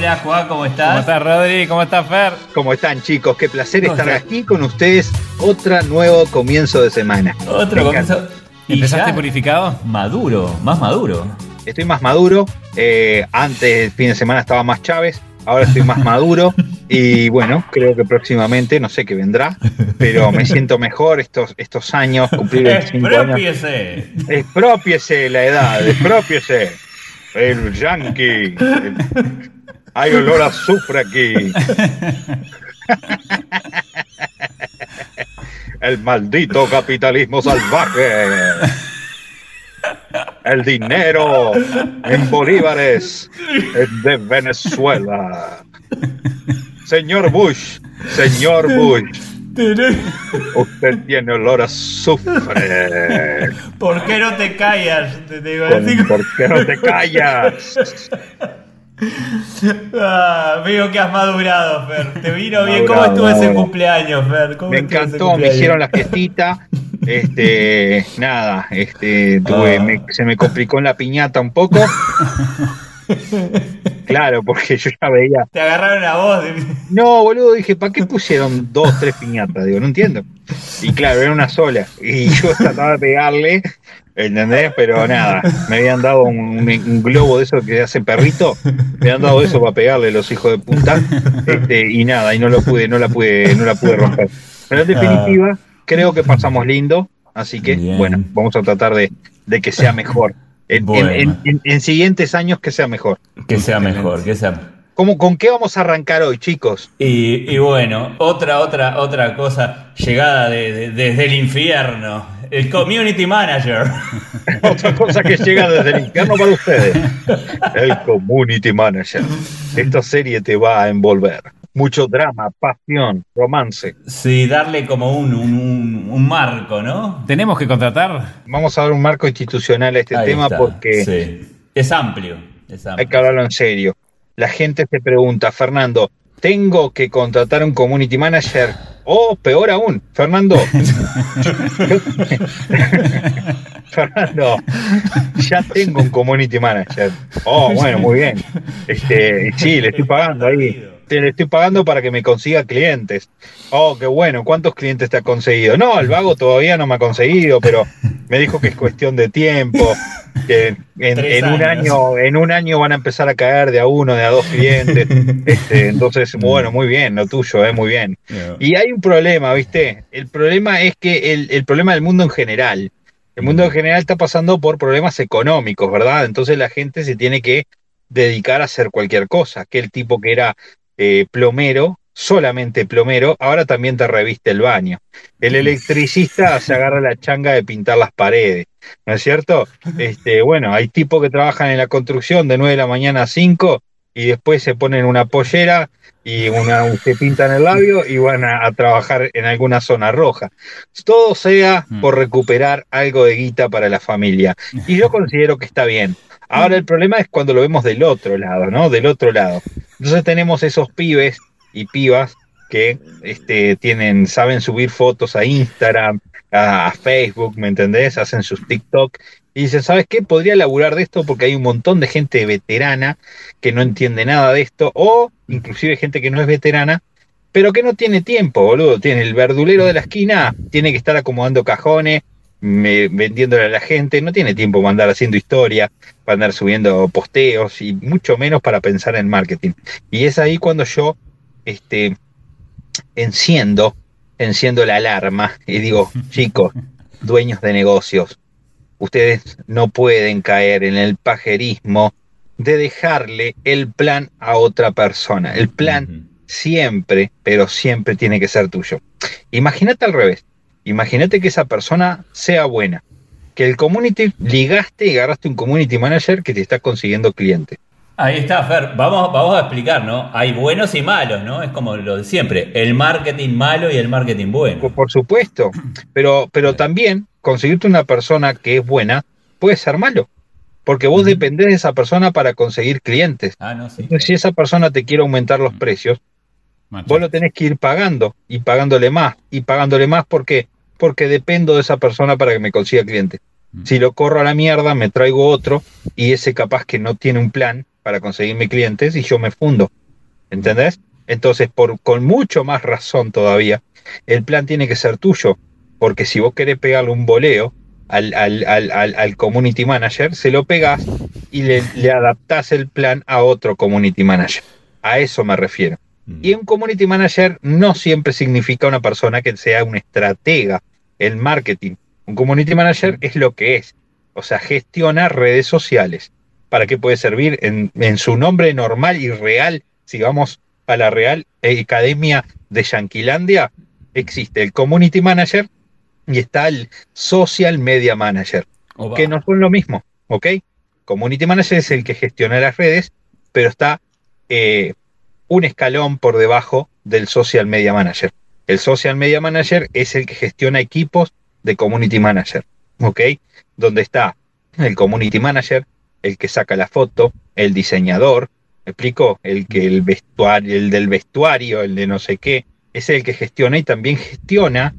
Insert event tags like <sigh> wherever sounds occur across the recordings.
Hola Juan, ¿cómo estás? ¿Cómo estás Rodri? ¿Cómo estás Fer? ¿Cómo están chicos? Qué placer estar aquí con ustedes. Otro nuevo comienzo de semana. Otro comienzo. ¿Empezaste purificado? Maduro, más maduro. Estoy más maduro. Eh, antes, el fin de semana estaba más Chávez. Ahora estoy más maduro. <laughs> Y bueno, creo que próximamente, no sé qué vendrá, pero me siento mejor estos, estos años, cumplir <laughs> 25 años. Expropiese la edad, expropiese. El yankee. <laughs> Hay olor a azufre aquí. El maldito capitalismo salvaje. El dinero en bolívares de Venezuela. Señor Bush, señor Bush. Usted tiene olor a azufre. ¿Por qué no te callas? ¿Por qué no te callas? <laughs> Ah, veo que has madurado, Fer. Te vino bien. ¿Cómo estuvo ese cumpleaños, Fer? me encantó, me hicieron la fiestita. <laughs> Este, nada, este, tuve, ah. se me complicó en la piñata un poco. <laughs> Claro, porque yo ya veía. Te agarraron la voz. No, boludo, dije, ¿para qué pusieron dos, tres piñatas? Digo, no entiendo. Y claro, era una sola. Y yo trataba de pegarle ¿Entendés? Pero nada, me habían dado un, globo de eso que hace perrito, me habían dado eso para pegarle los hijos de puta, este, y nada, y no lo pude, no la pude, no la pude romper. Pero en definitiva, creo que pasamos lindo, así que bueno, vamos a tratar de, que sea mejor. En, siguientes años que sea mejor. Que sea mejor, que sea ¿Cómo, ¿Con qué vamos a arrancar hoy, chicos? Y, bueno, otra, otra, otra cosa, llegada desde el infierno el Community Manager. <laughs> Otra cosa que llega desde el infierno para ustedes. El Community Manager. Esta serie te va a envolver. Mucho drama, pasión, romance. Sí, darle como un, un, marco, ¿no? Tenemos que contratar. Vamos a dar un marco institucional a este tema porque es amplio, es amplio. Hay que hablarlo en serio. La gente se pregunta, Fernando, ¿tengo que contratar un community manager? O peor aún, Fernando. <laughs> <laughs> Fernando, ya tengo un community manager. Oh, bueno, muy bien. Este, sí, le estoy pagando ahí le estoy pagando para que me consiga clientes. Oh, qué bueno, ¿cuántos clientes te ha conseguido? No, el vago todavía no me ha conseguido, pero me dijo que es cuestión de tiempo, que en, un año, en un año van a empezar a caer de a uno, de a dos clientes. <laughs> Este, entonces, bueno, muy bien, lo tuyo, eh, muy bien. Y hay un problema, ¿viste? El problema es que el, el problema del mundo en general. El mundo en general está pasando por problemas económicos, ¿verdad? Entonces la gente se tiene que dedicar a hacer cualquier cosa. Que el tipo que era eh, plomero, solamente plomero, ahora también te reviste el baño. El electricista <laughs> se agarra la changa de pintar las paredes, ¿no es cierto? <laughs> Este, bueno, hay tipos que trabajan en la construcción de 9 de la mañana a 5 y después se ponen una pollera y una, se pintan el labio y van a, trabajar en alguna zona roja. Todo sea mm. por recuperar algo de guita para la familia. Y yo <laughs> considero que está bien. Ahora el problema es cuando lo vemos del otro lado, ¿no? Del otro lado. Entonces tenemos esos pibes y pibas que este, tienen, saben subir fotos a Instagram, a, Facebook, ¿me entendés? Hacen sus TikTok y dicen, ¿sabes qué? Podría laburar de esto porque hay un montón de gente veterana que no entiende nada de esto, o inclusive gente que no es veterana, pero que no tiene tiempo, boludo. Tiene el verdulero de la esquina, tiene que estar acomodando cajones, vendiéndole a la gente, no tiene tiempo para andar haciendo historia, para andar subiendo posteos y mucho menos para pensar en marketing. Y es ahí cuando yo este, enciendo, enciendo la alarma y digo, <laughs> chicos, dueños de negocios, ustedes no pueden caer en el pajerismo de dejarle el plan a otra persona. El plan siempre, pero siempre tiene que ser tuyo. Imagínate al revés. Imagínate que esa persona sea buena. Que el community ligaste y agarraste un community manager que te está consiguiendo clientes. Ahí está, Fer. Vamos, vamos a explicar, ¿no? Hay buenos y malos, ¿no? Es como lo de siempre. El marketing malo y el marketing bueno. Por supuesto. Pero, pero también conseguirte una persona que es buena puede ser malo. Porque vos dependés de esa persona para conseguir clientes. Ah, no, sí. Entonces, si esa persona te quiere aumentar los precios, vos lo tenés que ir pagando y pagándole más. Y pagándole más porque, porque dependo de esa persona para que me consiga clientes. Si lo corro a la mierda, me traigo otro y ese capaz que no tiene un plan para conseguirme clientes y yo me fundo. ¿Entendés? Entonces, por, con mucho más razón todavía, el plan tiene que ser tuyo. Porque si vos querés pegarle un boleo al, al, al, al community manager, se lo pegás y le, le adaptás el plan a otro community manager. A eso me refiero. Y un community manager no siempre significa una persona que sea un estratega en marketing. Un community manager es lo que es. O sea, gestiona redes sociales. ¿Para qué puede servir? En, en su nombre normal y real, si vamos a la Real Academia de Yanquilandia, existe el community manager y está el social media manager, que no son lo mismo, ¿ok? Community manager es el que gestiona las redes, pero está eh, un escalón por debajo del social media manager. El social media manager es el que gestiona equipos de community manager, ¿ok? Donde está el community manager, el que saca la foto, el diseñador, ¿me explico? El que el vestuario, el del vestuario, el de no sé qué, es el que gestiona y también gestiona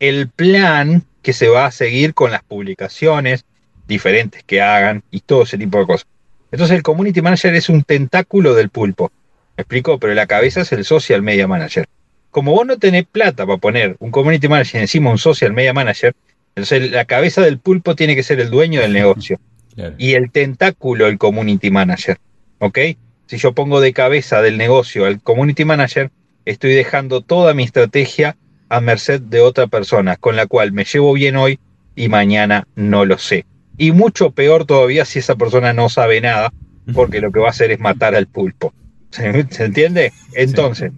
el plan que se va a seguir con las publicaciones diferentes que hagan y todo ese tipo de cosas. Entonces el community manager es un tentáculo del pulpo. ¿Me explico? Pero la cabeza es el social media manager. Como vos no tenés plata para poner un community manager encima un social media manager, entonces la cabeza del pulpo tiene que ser el dueño del negocio <laughs> Claro. y el tentáculo el community manager. ¿Ok? Si yo pongo de cabeza del negocio al community manager, estoy dejando toda mi estrategia a merced de otra persona, con la cual me llevo bien hoy y mañana no lo sé. Y mucho peor todavía si esa persona no sabe nada, porque lo que va a hacer es matar al pulpo. <laughs> ¿Se, se entiende? Entonces,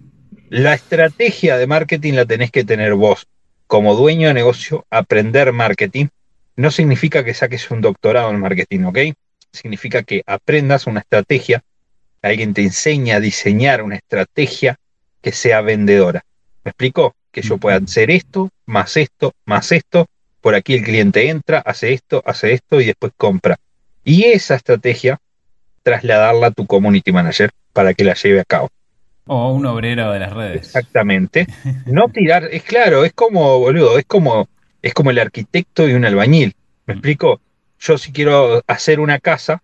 la estrategia de marketing la tenés que tener vos. Como dueño de negocio, aprender marketing no significa que saques un doctorado en marketing, ¿ok? Significa que aprendas una estrategia, alguien te enseña a diseñar una estrategia que sea vendedora. ¿Me explico? Que yo pueda hacer esto, más esto, más esto, por aquí el cliente entra, hace esto, hace esto y después compra. Y esa estrategia, trasladarla a tu community manager para que la lleve a cabo. O un obrero de las redes. Exactamente. <laughs> No tirar, es claro, es como, boludo, es como, es como el arquitecto y un albañil. ¿Me explico? Yo si quiero hacer una casa,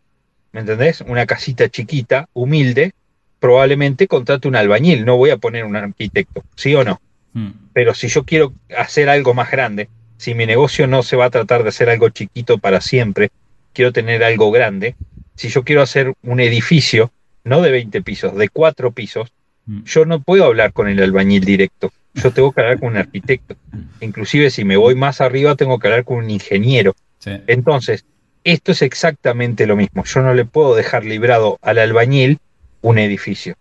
¿me entendés? Una casita chiquita, humilde, probablemente contrate un albañil, no voy a poner un arquitecto, ¿sí o no? Mm. Pero si yo quiero hacer algo más grande, si mi negocio no se va a tratar de hacer algo chiquito para siempre, quiero tener algo grande, si yo quiero hacer un edificio, no de 20 pisos, de 4 pisos, Mm. yo no puedo hablar con el albañil directo. Yo tengo que hablar con un arquitecto. Inclusive si me voy más arriba, tengo que hablar con un ingeniero. Sí. Entonces, esto es exactamente lo mismo. Yo no le puedo dejar librado al albañil un edificio.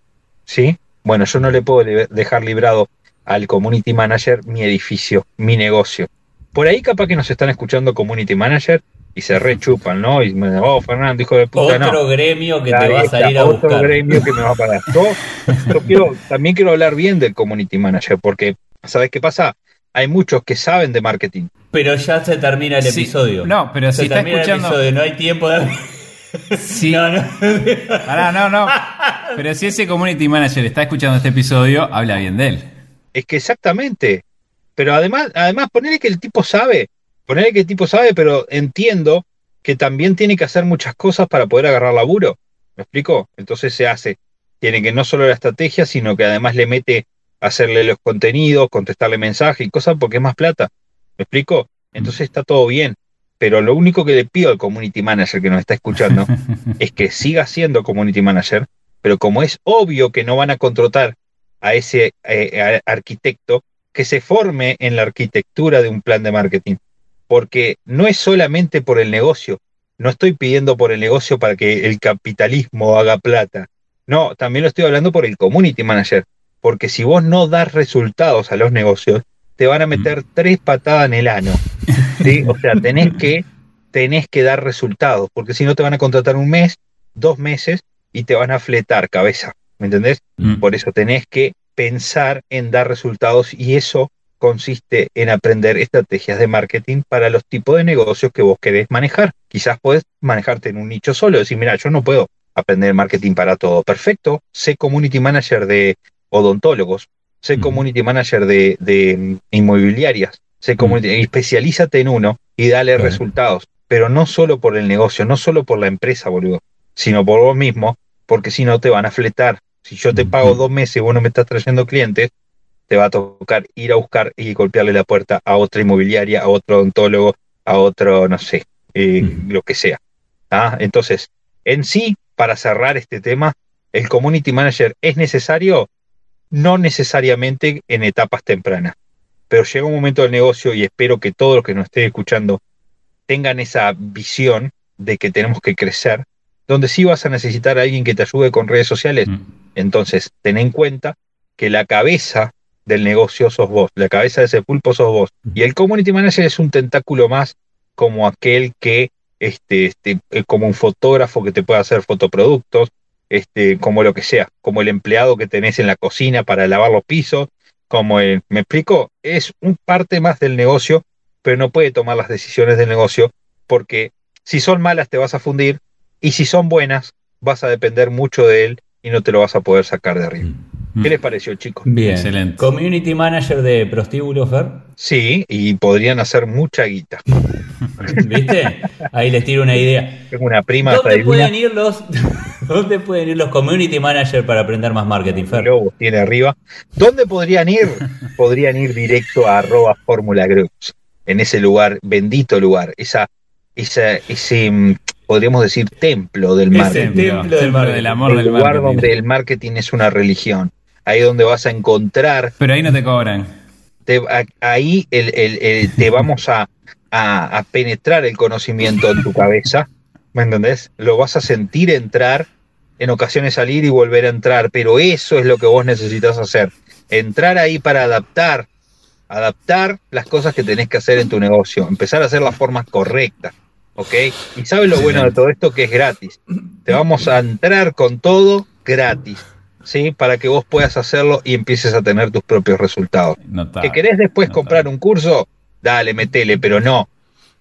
¿Sí? Bueno, yo no le puedo dejar librado al community manager mi edificio, mi negocio. Por ahí capaz que nos están escuchando community manager y se rechupan, ¿no? Y me oh, Fernando, hijo de puta, no. Otro gremio que te va a salir a otro buscar. gremio que me va a parar. <laughs> Yo, yo quiero, también quiero hablar bien del community manager, porque, ¿sabes qué pasa? Hay muchos que saben de marketing. Pero ya se termina el Sí, episodio. no, pero se si está termina escuchando- el episodio, no hay tiempo de. Sí. <laughs> No, no. Pará, no, no. Pero si ese community manager está escuchando este episodio, habla bien de él. Es que exactamente. Pero además, además, ponerle que el tipo sabe, ponerle que el tipo sabe, pero entiendo que también tiene que hacer muchas cosas para poder agarrar laburo. ¿Me explico? Entonces se hace. Tiene que no solo la estrategia, sino que además le mete hacerle los contenidos, contestarle mensajes y cosas porque es más plata. ¿Me explico? Entonces está todo bien. Pero lo único que le pido al community manager que nos está escuchando <laughs> es que siga siendo community manager, pero como es obvio que no van a contratar a ese eh, a- arquitecto, que se forme en la arquitectura de un plan de marketing. Porque no es solamente por el negocio. No estoy pidiendo por el negocio para que el capitalismo haga plata. No, también lo estoy hablando por el community manager. Porque si vos no das resultados a los negocios, te van a meter tres patadas en el ano. ¿sí? O sea, tenés que, tenés que dar resultados. Porque si no te van a contratar un mes, dos meses, y te van a fletar cabeza, ¿me entendés? Mm. Por eso tenés que pensar en dar resultados y eso consiste en aprender estrategias de marketing para los tipos de negocios que vos querés manejar. Quizás podés manejarte en un nicho solo, decir, mira, yo no puedo aprender marketing para todo. Perfecto, sé community manager de odontólogos, sé community manager de, de, mm, inmobiliarias, sé community, especialízate en uno y dale resultados. Pero no solo por el negocio, no solo por la empresa, boludo, sino por vos mismo, porque si no te van a fletar. Si yo te pago dos meses y vos no me estás trayendo clientes, te va a tocar ir a buscar y golpearle la puerta a otra inmobiliaria, a otro odontólogo, a otro, no sé, eh, lo que sea. ¿ah? Entonces, en sí, para cerrar este tema, el community manager es necesario, no necesariamente en etapas tempranas, pero llega un momento del negocio y espero que todos los que nos estén escuchando tengan esa visión de que tenemos que crecer, donde sí vas a necesitar a alguien que te ayude con redes sociales, Mm. entonces, ten en cuenta que la cabeza del negocio sos vos, la cabeza de ese pulpo sos vos. Y el community manager es un tentáculo más como aquel que, este, este, eh, como un fotógrafo que te puede hacer fotoproductos, este, como lo que sea, como el empleado que tenés en la cocina para lavar los pisos, como el, ¿me explico? Es un parte más del negocio, pero no puede tomar las decisiones del negocio porque si son malas te vas a fundir y si son buenas vas a depender mucho de él y no te lo vas a poder sacar de arriba. Mm. ¿Qué les pareció, chicos? Bien. Excelente. Community manager de prostíbulos, Fer. Sí, y podrían hacer mucha guita. <laughs> ¿Viste? Ahí les tiro una idea. Tengo una prima hasta ¿Dónde divina, pueden ir los <laughs> ¿Dónde pueden ir los community manager para aprender más marketing, Fer? Lobos tiene arriba. ¿Dónde podrían ir? <laughs> Podrían ir directo a arroba Fórmula Groups, en ese lugar, bendito lugar, esa, esa, ese, mm, podríamos decir, templo del marketing. templo del marketing. del amor el del lugar marketing. donde el marketing es una religión. Ahí donde vas a encontrar Pero ahí no te cobran. te- a- ahí el- el- el- te vamos a, a- a penetrar el conocimiento en tu cabeza, ¿me entendés? Lo vas a sentir entrar, en ocasiones salir y volver a entrar, pero eso es lo que vos necesitas hacer, entrar ahí para adaptar, adaptar las cosas que tenés que hacer en tu negocio, empezar a hacer las formas correctas, ¿ok? Y sabes lo bueno de todo esto que es gratis, te vamos a entrar con todo gratis. ¿Sí? Para que vos puedas hacerlo y empieces a tener tus propios resultados. Notable. ¿Que querés después Notable. comprar un curso? Dale, metele, pero no.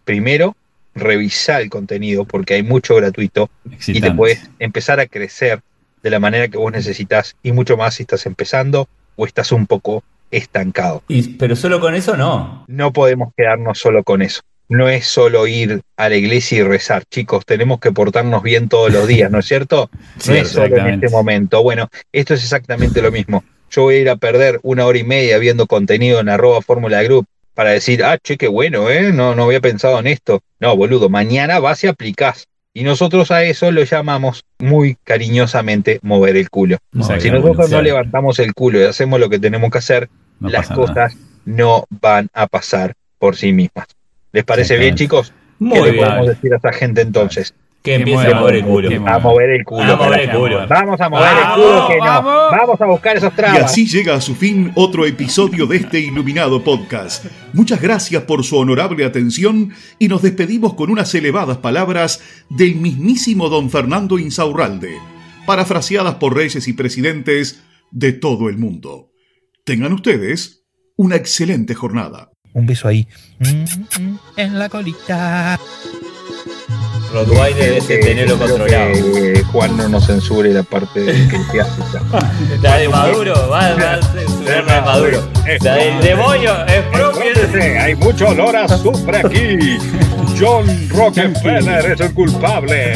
Primero, revisá el contenido porque hay mucho gratuito y te puedes empezar a crecer de la manera que vos necesitas y mucho más si estás empezando o estás un poco estancado. Y- pero solo con eso no. No podemos quedarnos solo con eso. No es solo ir a la iglesia y rezar, chicos, tenemos que portarnos bien todos los días, ¿no es cierto? <laughs> Sí, no es solo en este momento. Bueno, esto es exactamente lo mismo. Yo voy a ir a perder una hora y media viendo contenido en arroba Fórmula Group para decir, ah, che, qué bueno, ¿eh? No, no había pensado en esto. No, boludo, mañana vas y aplicás. Y nosotros a eso lo llamamos muy cariñosamente mover el culo. Si nosotros no levantamos el culo y hacemos lo que tenemos que hacer, No las nada. cosas no van a pasar por sí mismas. ¿Les parece bien, chicos? Muy ¿Qué le bien. podemos decir a esa gente entonces? Que empiece a mover el culo. que A mover el culo. A mover el culo. Vamos a mover Vamos, el culo que no. vamos. Vamos a buscar esos Y trabas. así llega a su fin otro episodio de este iluminado podcast. Muchas gracias por su honorable atención y nos despedimos con unas elevadas palabras del mismísimo don Fernando Insaurralde, parafraseadas por reyes y presidentes de todo el mundo. Tengan ustedes una excelente jornada. Un beso ahí. Mm, mm, En la colita. Rottweiler Que- tenerlo espero controlado. que Juan no nos censure la parte de <laughs> que te hace. La de Maduro, va, a censurar la de Maduro. La del demonio es propia. Hay mucho olor a azufre aquí. John Rockefeller es el culpable.